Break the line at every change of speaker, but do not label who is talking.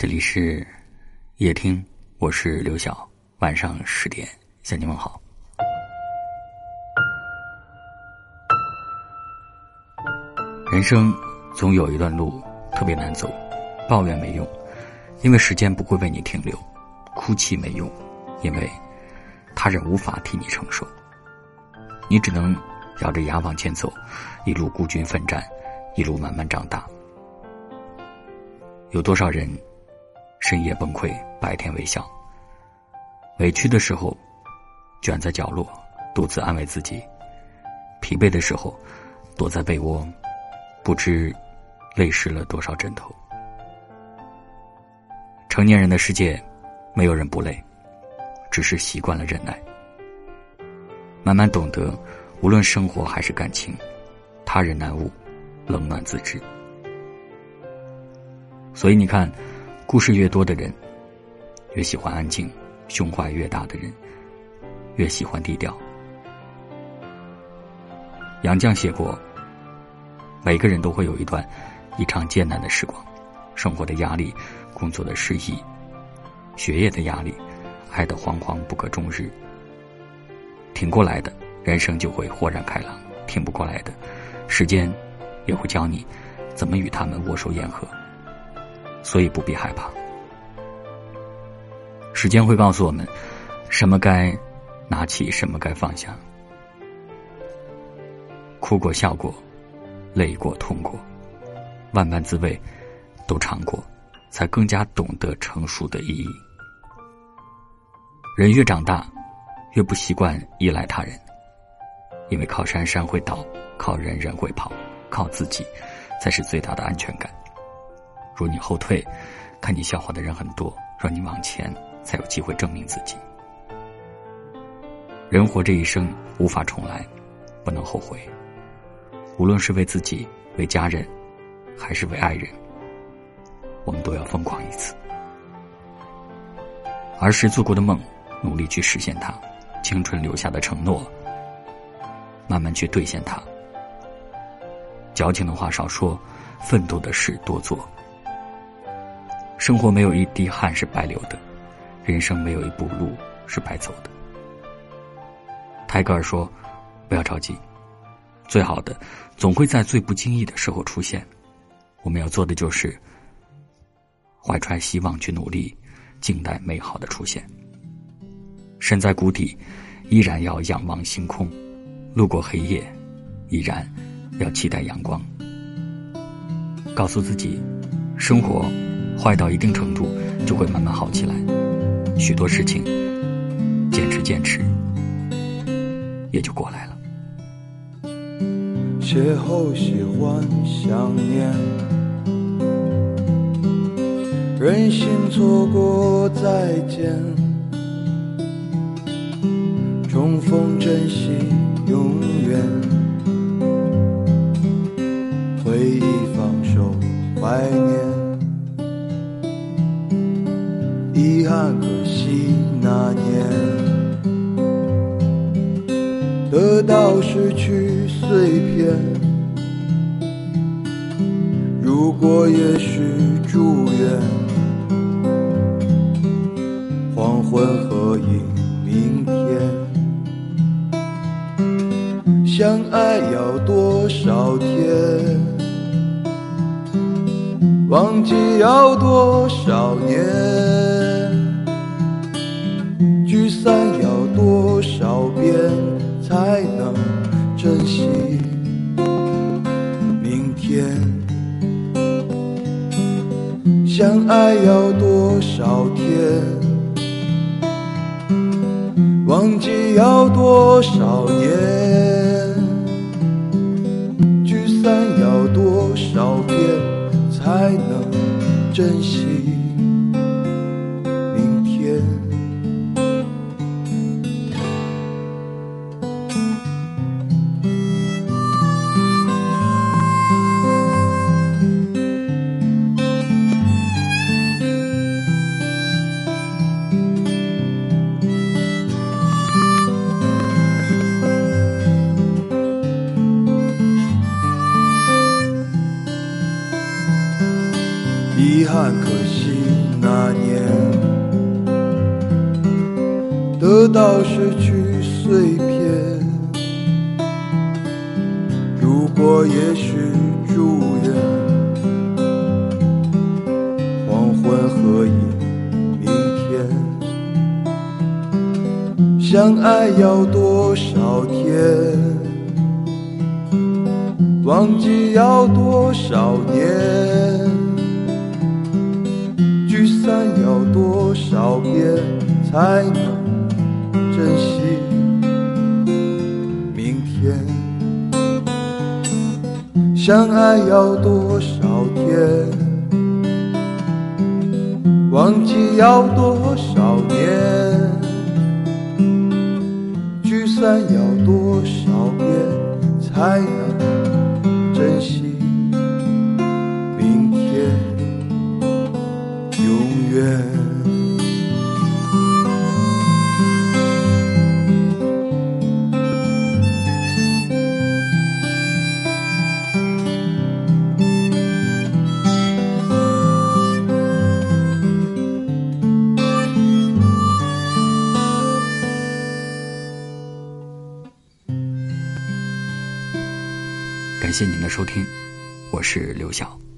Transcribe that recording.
这里是夜听，我是刘晓。晚上十点向你问好。人生总有一段路特别难走，抱怨没用，因为时间不会为你停留；哭泣没用，因为他人无法替你承受。你只能咬着牙往前走，一路孤军奋战，一路慢慢长大。有多少人？深夜崩溃，白天微笑。委屈的时候，卷在角落，独自安慰自己；疲惫的时候，躲在被窝，不知泪湿了多少枕头。成年人的世界，没有人不累，只是习惯了忍耐。慢慢懂得，无论生活还是感情，他人难悟，冷暖自知。所以你看。故事越多的人，越喜欢安静；胸怀越大的人，越喜欢低调。杨绛写过：“每个人都会有一段异常艰难的时光，生活的压力、工作的失意、学业的压力、爱的惶惶不可终日。挺过来的，人生就会豁然开朗；挺不过来的，时间也会教你怎么与他们握手言和。”所以不必害怕，时间会告诉我们，什么该拿起，什么该放下。哭过、笑过，累过、痛过，万般滋味都尝过，才更加懂得成熟的意义。人越长大，越不习惯依赖他人，因为靠山山会倒，靠人人会跑，靠自己才是最大的安全感。若你后退，看你笑话的人很多；若你往前，才有机会证明自己。人活这一生，无法重来，不能后悔。无论是为自己、为家人，还是为爱人，我们都要疯狂一次。儿时做过的梦，努力去实现它；青春留下的承诺，慢慢去兑现它。矫情的话少说，奋斗的事多做。生活没有一滴汗是白流的，人生没有一步路是白走的。泰戈尔说：“不要着急，最好的总会在最不经意的时候出现。我们要做的就是怀揣希望去努力，静待美好的出现。身在谷底，依然要仰望星空；路过黑夜，依然要期待阳光。告诉自己，生活。”坏到一定程度，就会慢慢好起来。许多事情，坚持坚持，也就过来了。
邂逅喜欢想念，任性错过再见，重逢珍惜永远，回忆放手怀念。失去碎片。如果也许祝愿，黄昏合影明天。相爱要多少天？忘记要多少年？聚散要多少遍爱要多少天？忘记要多少年？聚散要多少遍才能珍惜？叹可惜，那年得到失去碎片。如果也许祝愿黄昏和阴明天相爱，要多少天？忘记要多少年。才能珍惜明天？相爱要多少天？忘记要多少年？聚散要
感谢您的收听，我是刘晓。